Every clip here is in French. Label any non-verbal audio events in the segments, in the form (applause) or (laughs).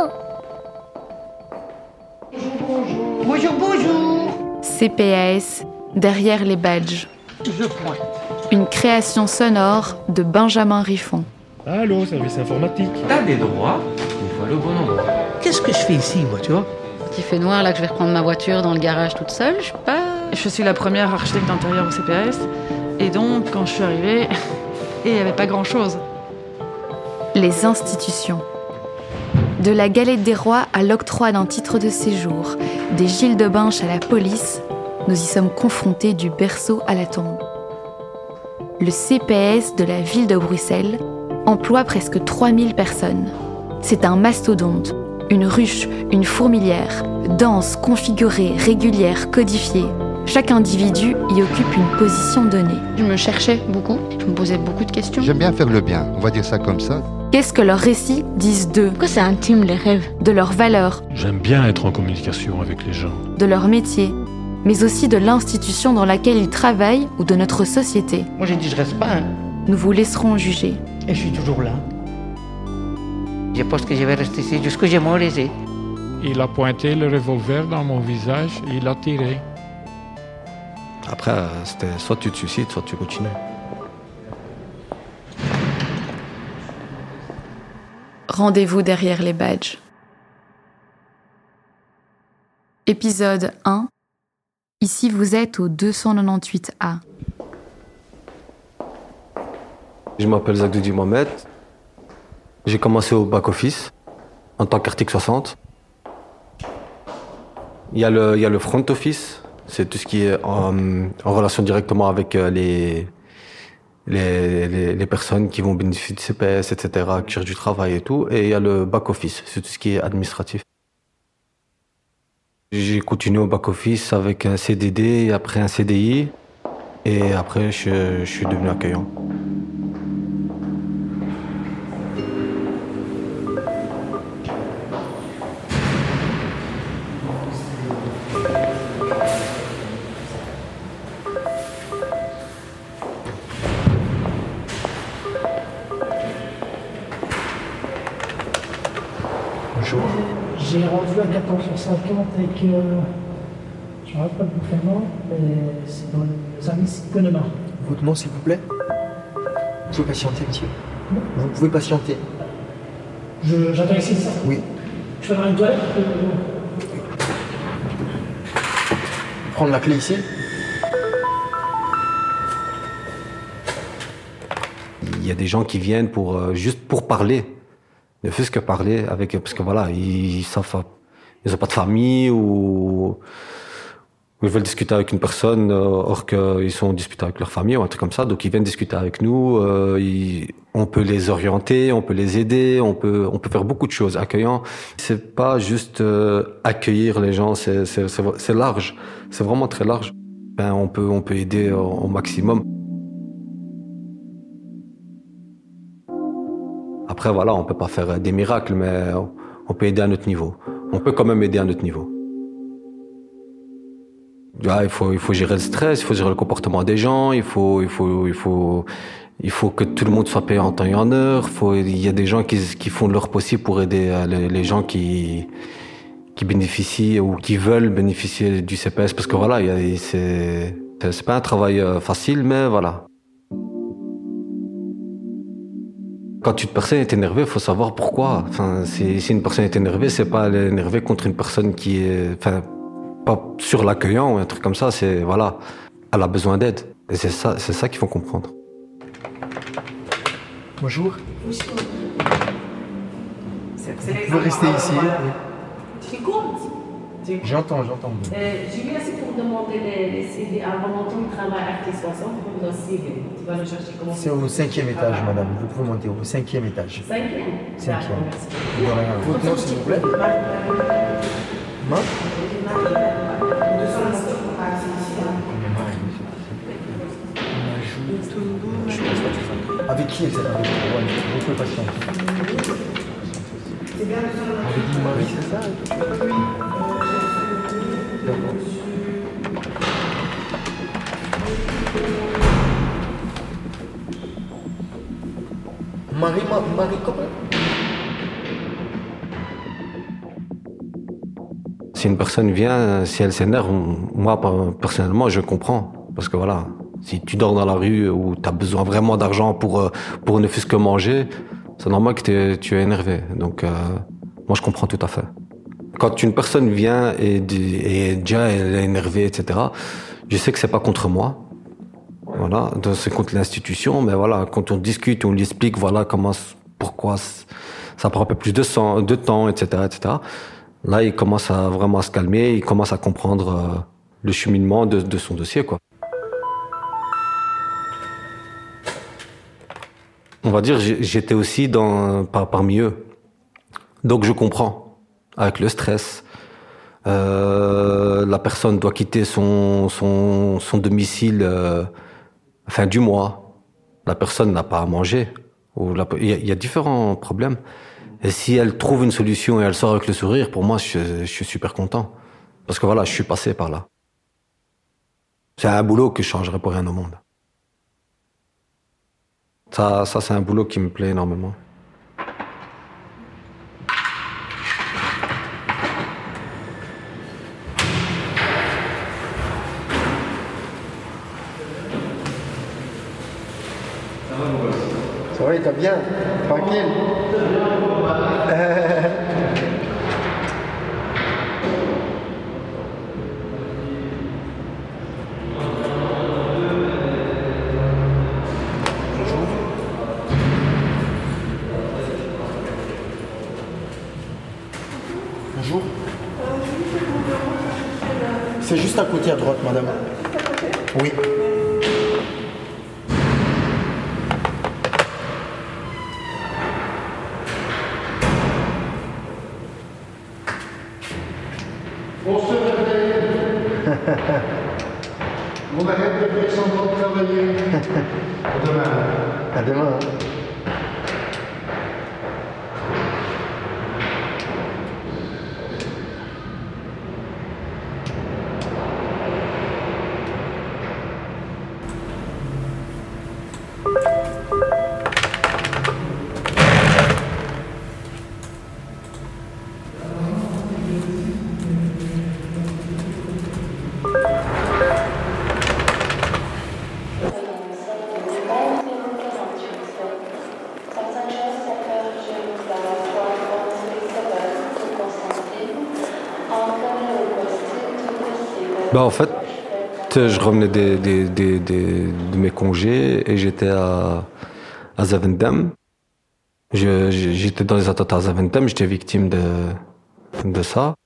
Allô Bonjour, bonjour. CPAS, derrière les badges. Je pointe. Une création sonore de Benjamin Riffon. Allô, service informatique. T'as des droits, il faut aller au bon endroit. Qu'est-ce que je fais ici, moi, tu vois? Il fait noir, là, que je vais reprendre ma voiture dans le garage toute seule, je suis pas. Je suis la première architecte d'intérieur au CPAS. Et donc, quand je suis arrivée, (laughs) il n'y avait pas grand-chose. Les institutions. De la galette des rois à l'octroi d'un titre de séjour, des Gilles de Binche à la police, nous y sommes confrontés du berceau à la tombe. Le CPS de la ville de Bruxelles emploie presque 3000 personnes. C'est un mastodonte, une ruche, une fourmilière, dense, configurée, régulière, codifiée. Chaque individu y occupe une position donnée. Je me cherchais beaucoup, je me posais beaucoup de questions. J'aime bien faire le bien, on va dire ça comme ça. Qu'est-ce que leurs récits disent d'eux, Pourquoi c'est intime les rêves de leurs valeurs, J'aime bien être en communication avec les gens. de leur métier, mais aussi de l'institution dans laquelle ils travaillent ou de notre société Moi, j'ai dit, je reste pas, hein. Nous vous laisserons juger. Et je suis toujours là. Je pense que je vais rester ici jusqu'à j'ai mon laissé. Il a pointé le revolver dans mon visage et il a tiré. Après, euh, c'était soit tu te suicides, soit tu continues. Rendez-vous derrière les badges. Épisode 1. Ici vous êtes au 298A. Je m'appelle Zagdoudi Mohamed. J'ai commencé au back-office en tant qu'article 60. Il y, a le, il y a le front office, c'est tout ce qui est en, en relation directement avec euh, les, les, les, personnes qui vont bénéficier de CPS, etc., qui cherchent du travail et tout. Et il y a le back-office, c'est tout ce qui est administratif. J'ai continué au back-office avec un CDD, après un CDI, et après je, je suis devenu accueillant. Avec. Euh, je ne rappelle pas vraiment, mais c'est dans les services Connemara. Votre nom, s'il vous plaît Vous pouvez patienter, monsieur. Vous pouvez patienter. Je- J'attends ici, ça? Oui. Je vais dans une toilette euh, Prendre la clé ici. Il y a des gens qui viennent pour euh, juste pour parler, ne fût-ce que parler avec parce que voilà ils, ils savent pas- ils ont pas de famille ou, ils veulent discuter avec une personne euh, or qu'ils sont disputés avec leur famille ou un truc comme ça. Donc ils viennent discuter avec nous euh, on peut les orienter on peut les aider on peut on peut faire beaucoup de choses. Accueillant c'est pas juste euh, accueillir les gens c'est c'est large. C'est vraiment très large. Ben on peut on peut aider au, au maximum. Après, voilà, on peut pas faire des miracles, mais on peut aider à notre niveau. On peut quand même aider à notre niveau. Ouais, il faut, il faut gérer le stress, il faut gérer le comportement des gens, il faut, il faut, il faut, il faut que tout le monde soit payé en temps et en heure. Il y a des gens qui, qui font leur possible pour aider euh, les, gens qui, qui bénéficient ou qui veulent bénéficier du CPS, parce que voilà, c'est, c'est pas un travail euh, facile, mais voilà. Quand une personne est énervée, il faut savoir pourquoi. Enfin, si, si une personne est énervée, c'est pas elle est énervée contre une personne qui est, enfin, pas sur l'accueillant ou un truc comme ça. C'est voilà, elle a besoin d'aide. Et c'est ça, c'est ça qu'il faut comprendre. Bonjour. Vous pouvez rester ici? J'entends, j'entends. euh, Je viens ici pour demander les, les CD. À mon temps, il travaille à Arctis 60, pour me CV. Tu vas le chercher comment C'est au cinquième étage, madame. Vous pouvez monter au cinquième étage. Cinquième Cinquième. De rien. Votre nom, s'il vous plaît Marie Avec qui elle s'est arrivée Ouais, Vous pouvez patienter. On dit Marie, c'est ça? Marie, Ma- Marie, comment? Si une personne vient, si elle s'énerve, moi personnellement, je comprends. Parce que voilà, si tu dors dans la rue ou tu as besoin vraiment d'argent pour, euh, pour ne fût-ce que manger, c'est normal que tu es énervé. Donc, euh, moi, je comprends tout à fait. Quand une personne vient et, déjà elle est énervée, etc., je sais que c'est pas contre moi. Voilà, c'est contre l'institution, mais voilà, quand on discute, on lui explique, voilà, comment, pourquoi ça prend un peu plus de, temps, etc., etc. Là, il commence à vraiment se calmer, il commence à comprendre euh, le cheminement de, son dossier, quoi. On va dire, j'étais aussi parmi eux. Donc je comprends. Avec le stress, euh, la personne doit quitter son, son, domicile euh, fin du mois. La personne n'a pas à manger. Il y, a différents problèmes. Et si elle trouve une solution et elle sort avec le sourire, pour moi, je, je suis super content. Parce que voilà, je suis passé par là. C'est un boulot que je changerais pour rien au monde. Ça, ça c'est un boulot qui me plaît énormément. Ça va, il t'a bien Tranquille Bonjour. C'est juste à côté à droite, madame. Oui. On se réveille. On arrête de faire semblant de travailler. À demain. À demain. Bah en fait, je revenais des, des, des, de mes congés et j'étais à, à Zaventem. J'étais dans les attentats à Zaventem, j'étais victime de, de ça.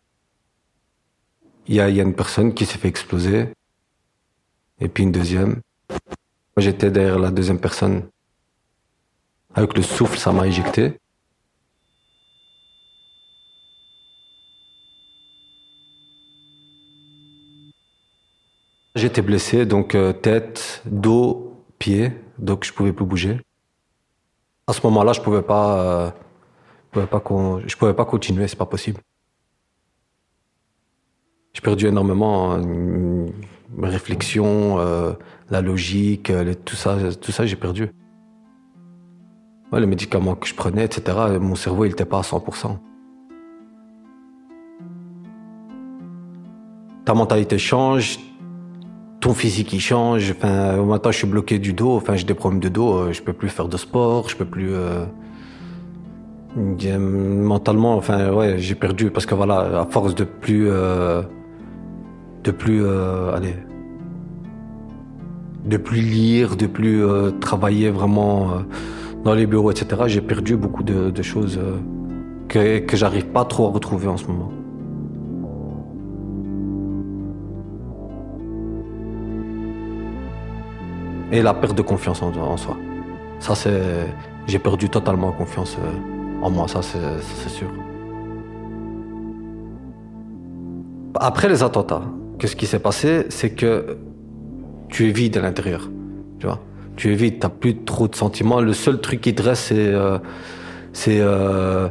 Il y a, y a une personne qui s'est fait exploser et puis une deuxième. J'étais derrière la deuxième personne. Avec le souffle, ça m'a éjecté. J'étais blessé, donc euh, tête, dos, pied, donc je pouvais plus bouger. À ce moment-là, je pouvais pas, euh, pouvais pas, je pouvais pas continuer, c'est pas possible. J'ai perdu énormément euh, réflexions, euh, la logique, tout ça, tout ça, j'ai perdu. Les médicaments que je prenais, etc. Mon cerveau, il était pas à 100%. Ta mentalité change, physique il change. Enfin, maintenant je suis bloqué du dos. Enfin, j'ai des problèmes de dos. Euh, je peux plus faire de sport. Je peux plus. Euh... Mentalement, enfin, ouais, j'ai perdu parce que voilà, à force de plus, euh... de plus, euh... allez, de plus lire, de plus euh, travailler vraiment euh, dans les bureaux, etc. J'ai perdu beaucoup de, choses euh, que j'arrive pas trop à retrouver en ce moment. Et la perte de confiance en, soi. Ça, c'est. J'ai perdu totalement confiance en moi, ça, c'est sûr. Après les attentats, qu'est-ce qui s'est passé? C'est que tu es vide à l'intérieur. Tu vois Tu es vide, tu n'as plus trop de sentiments. Le seul truc qui te reste, c'est. Euh. Euh,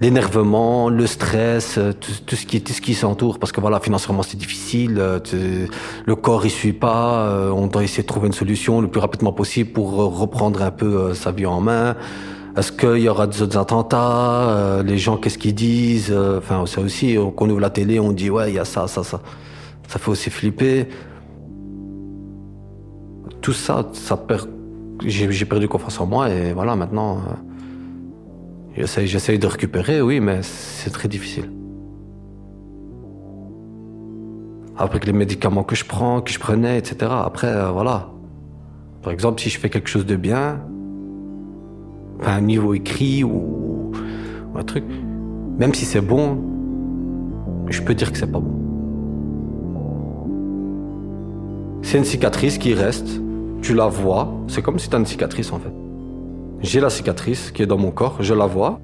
l'énervement, le stress, tout, tout, ce qui tout ce qui s'entoure parce que voilà financièrement c'est difficile, le corps il suit pas, on doit essayer de trouver une solution le plus rapidement possible pour reprendre un peu sa vie en main. Est-ce qu'il y aura d'autres attentats euh, Les gens, qu'est-ce qu'ils disent euh, Enfin, c'est aussi, euh, qu'on ouvre la télé, on dit, ouais, il y a ça, ça, ça. Ça fait aussi flipper. Tout ça, ça perd... J'ai perdu confiance en moi et voilà, maintenant, euh, j'essaye de récupérer, oui, mais c'est très difficile. Avec les médicaments que je prends, que je prenais, etc. Après, euh, voilà. Par exemple, si je fais quelque chose de bien, un niveau écrit ou, ou un truc, même si c'est bon, je peux dire que c'est pas bon. C'est une cicatrice qui reste, tu la vois, c'est comme si tu as une cicatrice en fait. J'ai la cicatrice qui est dans mon corps, je la vois.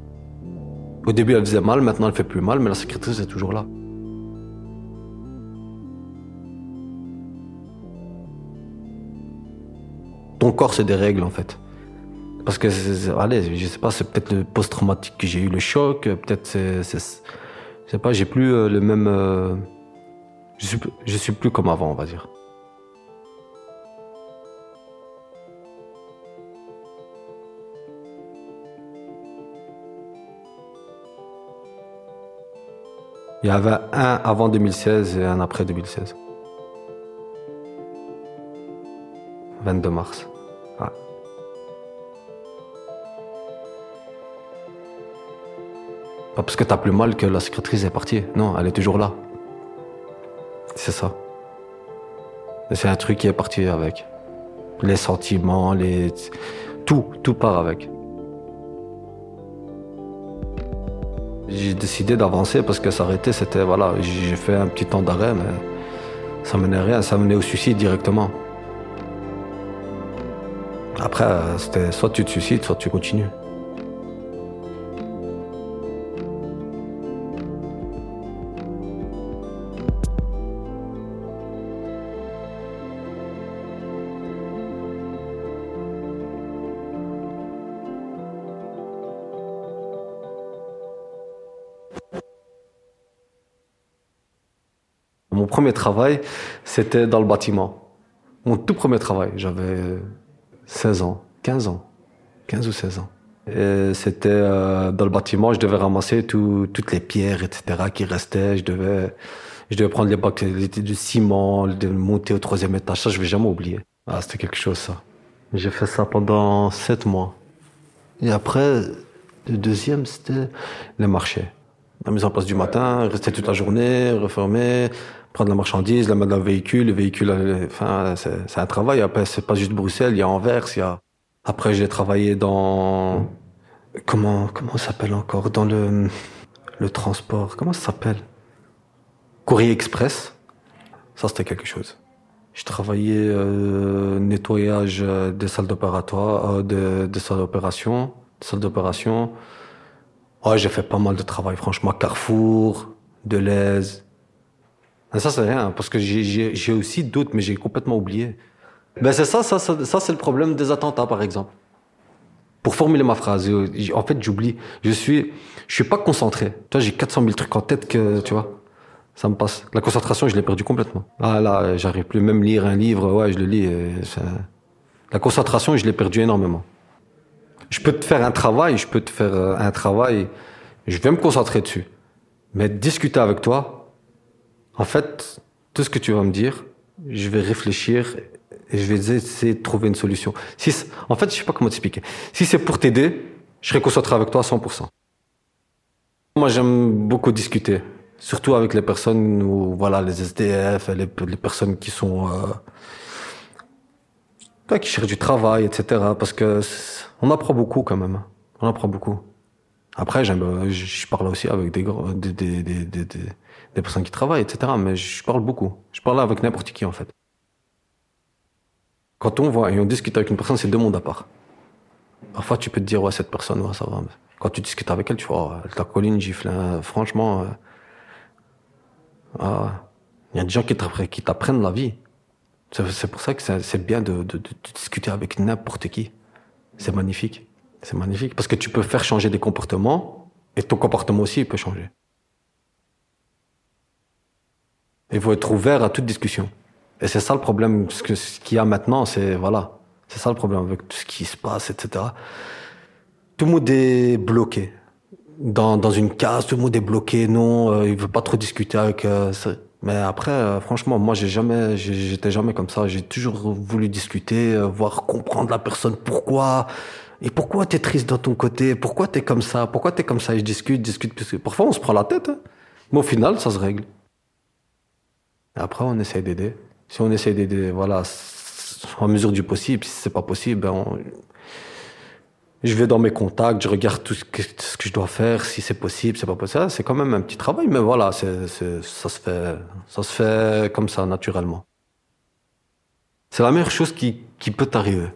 Au début elle faisait mal, maintenant elle fait plus mal, mais la cicatrice est toujours là. Ton corps c'est des règles en fait. Parce que, allez, je sais pas, c'est peut-être le post-traumatique que j'ai eu, le choc, peut-être c'est, je sais pas, j'ai plus euh, le même, euh, je suis, je suis plus comme avant, on va dire. Il y avait un avant 2016 et un après 2016. 22 mars. Pas parce que t'as plus mal que la cicatrice est partie. Non, elle est toujours là. C'est ça. C'est un truc qui est parti avec. Les sentiments, les... Tout, tout part avec. J'ai décidé d'avancer parce que s'arrêter, c'était... Voilà, j'ai fait un petit temps d'arrêt, mais ça menait rien. Ça menait au suicide directement. Après, euh, c'était soit tu te suicides, soit tu continues. Premier travail, c'était dans le bâtiment. Mon tout premier travail, j'avais 16 ans, 15 ans, 15 ou 16 ans. Et C'était euh, dans le bâtiment, je devais ramasser tout- toutes les pierres, etc., qui restaient. Je devais, je devais prendre les bacs de ciment, de monter au troisième étage. Ça, je vais jamais oublier. Ah, c'était quelque chose, ça. J'ai fait ça pendant 7 mois. Et après, le deuxième, c'était les marchés. La mise en place du matin, rester toute la journée, refermer, prendre la marchandise, la mettre dans le véhicule, le véhicule, euh, enfin, c'est un travail. Après, c'est pas juste Bruxelles, il y a Anvers. Après, j'ai travaillé dans. Comment, comment s'appelle encore? Dans le, le transport. Comment ça s'appelle? Courrier Express. Ça, c'était quelque chose. Je travaillais euh, nettoyage euh, des salles d'opératoire, de- des salles d'opération, salles d'opération. Ouais, j'ai fait pas mal de travail, franchement. Carrefour, Deleuze. Ça, c'est rien, parce que j'ai- aussi d'autres, mais j'ai complètement oublié. Ben, c'est ça, ça, ça, c'est le problème des attentats, par exemple. Pour formuler ma phrase, euh, en fait, j'oublie. Je suis, je suis pas concentré. Tu vois, j'ai 400 000 trucs en tête que, tu vois, ça me passe. La concentration, je l'ai perdue complètement. Ah là, euh, j'arrive plus même lire un livre, ouais, je le lis. ça- La concentration, je l'ai perdue énormément. Je peux te faire un travail, je peux te faire euh, un travail, je vais me concentrer dessus. Mais discuter avec toi, en fait, tout ce que tu vas me dire, je vais réfléchir et je vais essayer de trouver une solution. Si, en fait, je sais pas comment t'expliquer. Si c'est pour t'aider, je serai avec toi à 100%. Moi, j'aime beaucoup discuter, surtout avec les personnes où, voilà, les SDF, les, les personnes qui sont, euh, qui cherchent du travail, etc. Parce que on apprend beaucoup quand même. On apprend beaucoup. Après, j'aime, je parle aussi avec des, des, des, des, des, personnes qui travaillent, etc. Mais je parle beaucoup. Je parle avec n'importe qui, en fait. Quand on voit et on discute avec une personne, c'est deux mondes à part. Parfois, tu peux te dire, ouais, cette personne, ouais, ça va. Quand tu discutes avec elle, tu vois, oh, elle t'a collé une gifle. hein. Franchement, euh, ah, il y a des gens qui t'apprennent, la vie. C'est pour ça que c'est bien de, de, de discuter avec n'importe qui. C'est magnifique. C'est magnifique parce que tu peux faire changer des comportements et ton comportement aussi il peut changer. Il faut être ouvert à toute discussion. Et c'est ça le problème, ce qu'il y a maintenant, c'est voilà, c'est ça le problème avec tout ce qui se passe, etc. Tout le monde est bloqué. Dans, une case, tout le monde est bloqué. Non, euh, il veut pas trop discuter avec. euh, mais après, euh, franchement, moi, j'ai jamais, j'étais jamais comme ça. J'ai toujours voulu discuter, euh, voir comprendre la personne. Pourquoi Et pourquoi t'es triste dans ton côté? Pourquoi t'es comme ça? Pourquoi t'es comme ça? Et je discute, discute. Parfois, on se prend la tête. hein. Mais au final, ça se règle. Après, on essaye d'aider. Si on essaye d'aider, voilà, en mesure du possible. Si c'est pas possible, ben je vais dans mes contacts, je regarde tout ce que, je dois faire, si c'est possible, c'est pas possible. C'est quand même un petit travail, mais voilà, ça se fait, ça se fait comme ça, naturellement. C'est la meilleure chose qui, peut t'arriver.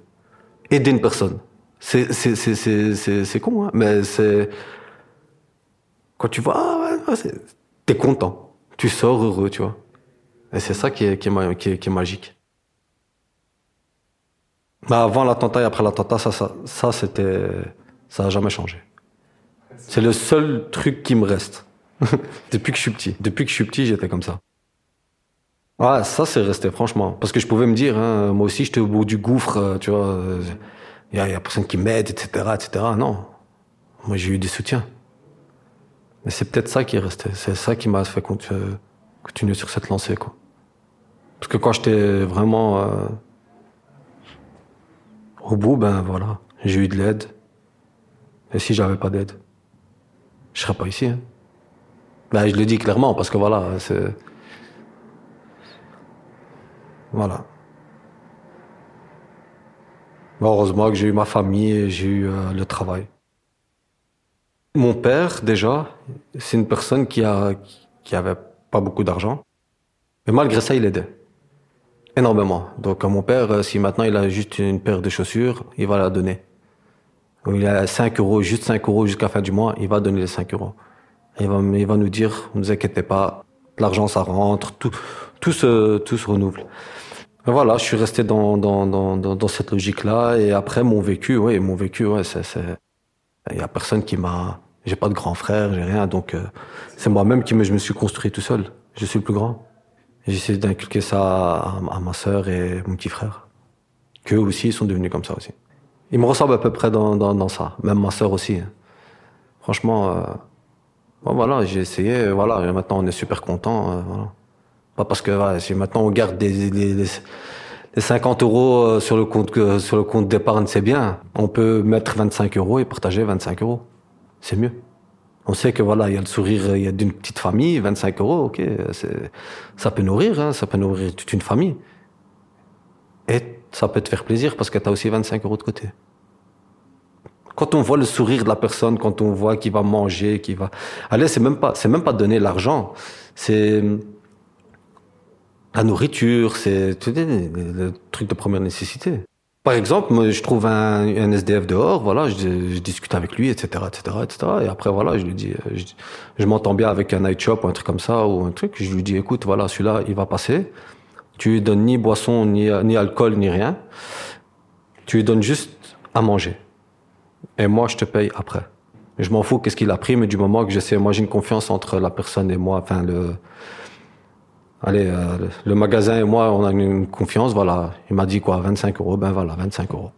Aider une personne. C'est, con, hein, mais c'est, quand tu vois, ah t'es content. Tu sors heureux, tu vois. Et c'est ça qui est, magique. Bah, avant l'attentat et après l'attentat, ça, ça, ça c'était, ça a jamais changé. C'est le seul truc qui me reste. (laughs) Depuis que je suis petit. Depuis que je suis petit, j'étais comme ça. Ça c'est resté, franchement. Parce que je pouvais me dire, hein, moi aussi j'étais au bout du gouffre, euh, tu vois. Il y, a- y a personne qui m'aide, etc., etc. Non. Moi j'ai eu des soutiens. Mais c'est peut-être ça qui est resté. C'est ça qui m'a fait euh, continuer sur cette lancée, quoi. Parce que quand j'étais vraiment euh, au bout, ben voilà, j'ai eu de l'aide. Et si j'avais pas d'aide, je serais pas ici. hein. Ben, je le dis clairement parce que voilà, c'est. Voilà. Ben, heureusement que j'ai eu ma famille et j'ai eu euh, le travail. Mon père, déjà, c'est une personne qui a qui avait pas beaucoup d'argent. Mais malgré ça, il aidait. Énormément. Donc, à mon père, euh, si maintenant il a juste une paire de chaussures, il va la donner. Il a 5 euros, juste 5 euros jusqu'à la fin du mois, il va donner les 5 euros. Il va, il va nous dire, ne vous inquiétez pas, l'argent ça rentre, tout, tout, se, tout se renouvelle. Voilà, je suis resté dans, dans, dans, cette logique-là. Et après, mon vécu, oui, mon vécu, ouais, c'est, il y a personne qui m'a, j'ai pas de grand frère, j'ai rien, donc euh, c'est moi-même qui me, je me suis construit tout seul. Je suis le plus grand. J'ai essayé d'inculquer ça à, ma sœur et mon petit frère. Qu'eux aussi, ils sont devenus comme ça aussi. Ils me ressemblent à peu près dans, dans, dans ça. Même ma sœur aussi. hein. Franchement, euh, voilà, j'ai essayé. Voilà, et maintenant on est super content. euh, voilà. Pas parce que voilà, si maintenant on garde des, des, des- les 50 euros euh, sur le compte sur le compte d'épargne, c'est bien. On peut mettre 25 euros et partager 25 euros. C'est mieux. On sait que voilà, il y a le sourire, il y a d'une petite famille, 25 euros, ok, ça peut nourrir, hein, ça peut nourrir toute une famille. Et ça peut te faire plaisir parce que tu as aussi 25 euros de côté. Quand on voit le sourire de la personne, quand on voit qu'il va manger, qu'il va, allez, c'est même pas, c'est même pas donner l'argent, c'est la nourriture, c'est le truc de première nécessité. Par exemple, je trouve un, SDF dehors, voilà, je, discute avec lui, etc., etc., etc. Et après, voilà, je lui dis, euh, je, m'entends bien avec un night shop ou un truc comme ça ou un truc. Je lui dis, écoute, voilà, celui-là, il va passer. Tu lui donnes ni boisson, ni, ni alcool, ni rien. Tu lui donnes juste à manger. Et moi, je te paye après. Je m'en fous qu'est-ce qu'il a pris, mais du moment que je sais, moi, j'ai une confiance entre la personne et moi, enfin, le, Allez, euh, le- magasin et moi, on a une confiance, voilà. Il m'a dit quoi, 25 euros, ben voilà, 25 euros.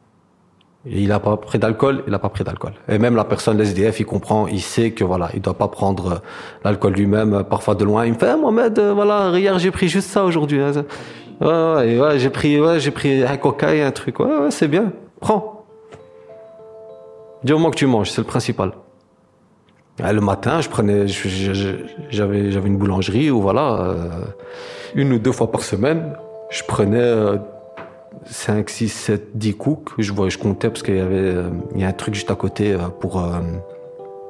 Et il a pas pris d'alcool, il a pas pris d'alcool. Et même la personne, l'SDF, il comprend, il sait que voilà, il doit pas prendre euh, l'alcool lui-même, euh, parfois de loin. Il me fait, Ah, Mohamed, voilà, hier j'ai pris juste ça aujourd'hui. hein. Ouais, ouais, j'ai pris, ouais, j'ai pris un coca et un truc. Ouais, ouais, c'est bien. Prends. Du moment que tu manges, c'est le principal. Le matin, je prenais, j'avais, j'avais une boulangerie où voilà, euh, une ou deux fois par semaine, je prenais euh, 5, 6, 7, 10 cooks. Je, je comptais parce qu'il y avait, euh, il y a un truc juste à côté euh, pour,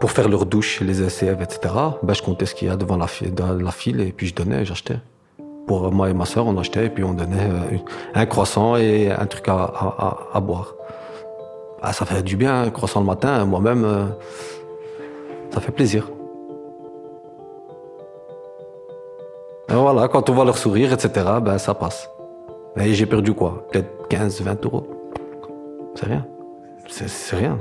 pour faire leur douche, les SCF, etc. Ben, je comptais ce qu'il y a devant la, dans la file et puis je donnais, j'achetais. Pour moi et ma soeur, on achetait et puis on donnait un croissant et un truc à boire. Ah, ça fait du bien, un croissant le matin, moi-même. Ça fait plaisir. Et voilà, quand on voit leur sourire, etc., ben ça passe. Et j'ai perdu quoi? Peut-être 15, 20 euros. C'est rien. C'est rien.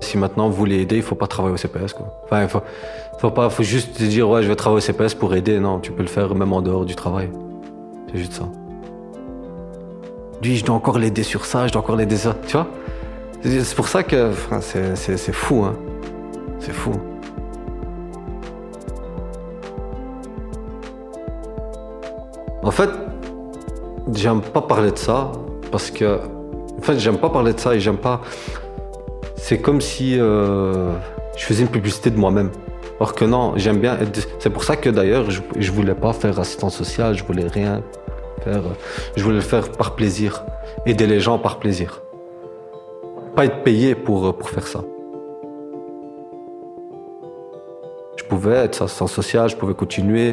Si maintenant vous voulez aider, il faut pas travailler au CPS. Enfin, il faut, Faut pas, faut juste te dire ouais, je vais travailler au CPS pour aider. Non, tu peux le faire même en dehors du travail. C'est juste ça. Lui, je dois encore l'aider sur ça, je dois encore l'aider ça, tu vois. C'est pour ça que c'est fou, hein. C'est fou. En fait, j'aime pas parler de ça parce que, en fait, j'aime pas parler de ça et j'aime pas. C'est comme si euh, je faisais une publicité de moi-même. Or que non, j'aime bien. C'est pour ça que d'ailleurs, je, je voulais pas faire assistant social, je voulais rien faire. Je voulais le faire par plaisir, aider les gens par plaisir. Pas être payé pour, pour faire ça. Je pouvais être assistant social, je pouvais continuer,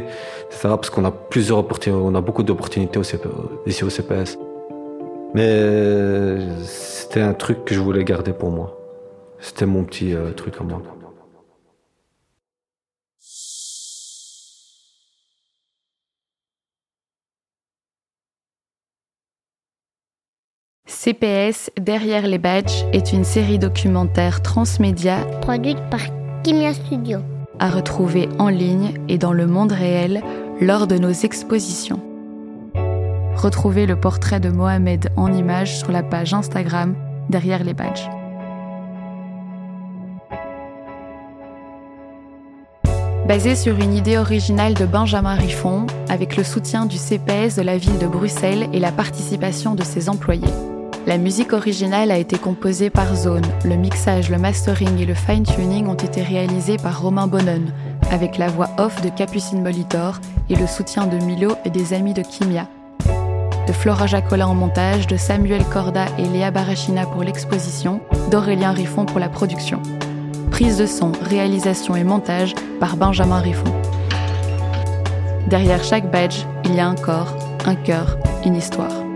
etc. Parce qu'on a plusieurs opportunités, on a beaucoup d'opportunités CP ici au CPS. Mais c'était un truc que je voulais garder pour moi. C'était mon petit euh, truc à moi. CPS Derrière les badges est une série documentaire transmédia Produite par Kimia Studio. à retrouver en ligne et dans le monde réel lors de nos expositions. Retrouvez le portrait de Mohamed en images sur la page Instagram Derrière les badges. Basé sur une idée originale de Benjamin Riffon, avec le soutien du CPS de la ville de Bruxelles et la participation de ses employés. La musique originale a été composée par Zone. Le mixage, le mastering et le fine-tuning ont été réalisés par Romain Bonnen, avec la voix off de Capucine Molitor et le soutien de Milo et des amis de Kimia. De Flora Jacola en montage, de Samuel Corda et Léa Barachina pour l'exposition, d'Aurélien Riffon pour la production. Prise de son, réalisation et montage par Benjamin Riffon. Derrière chaque badge, il y a un corps, un cœur, une histoire.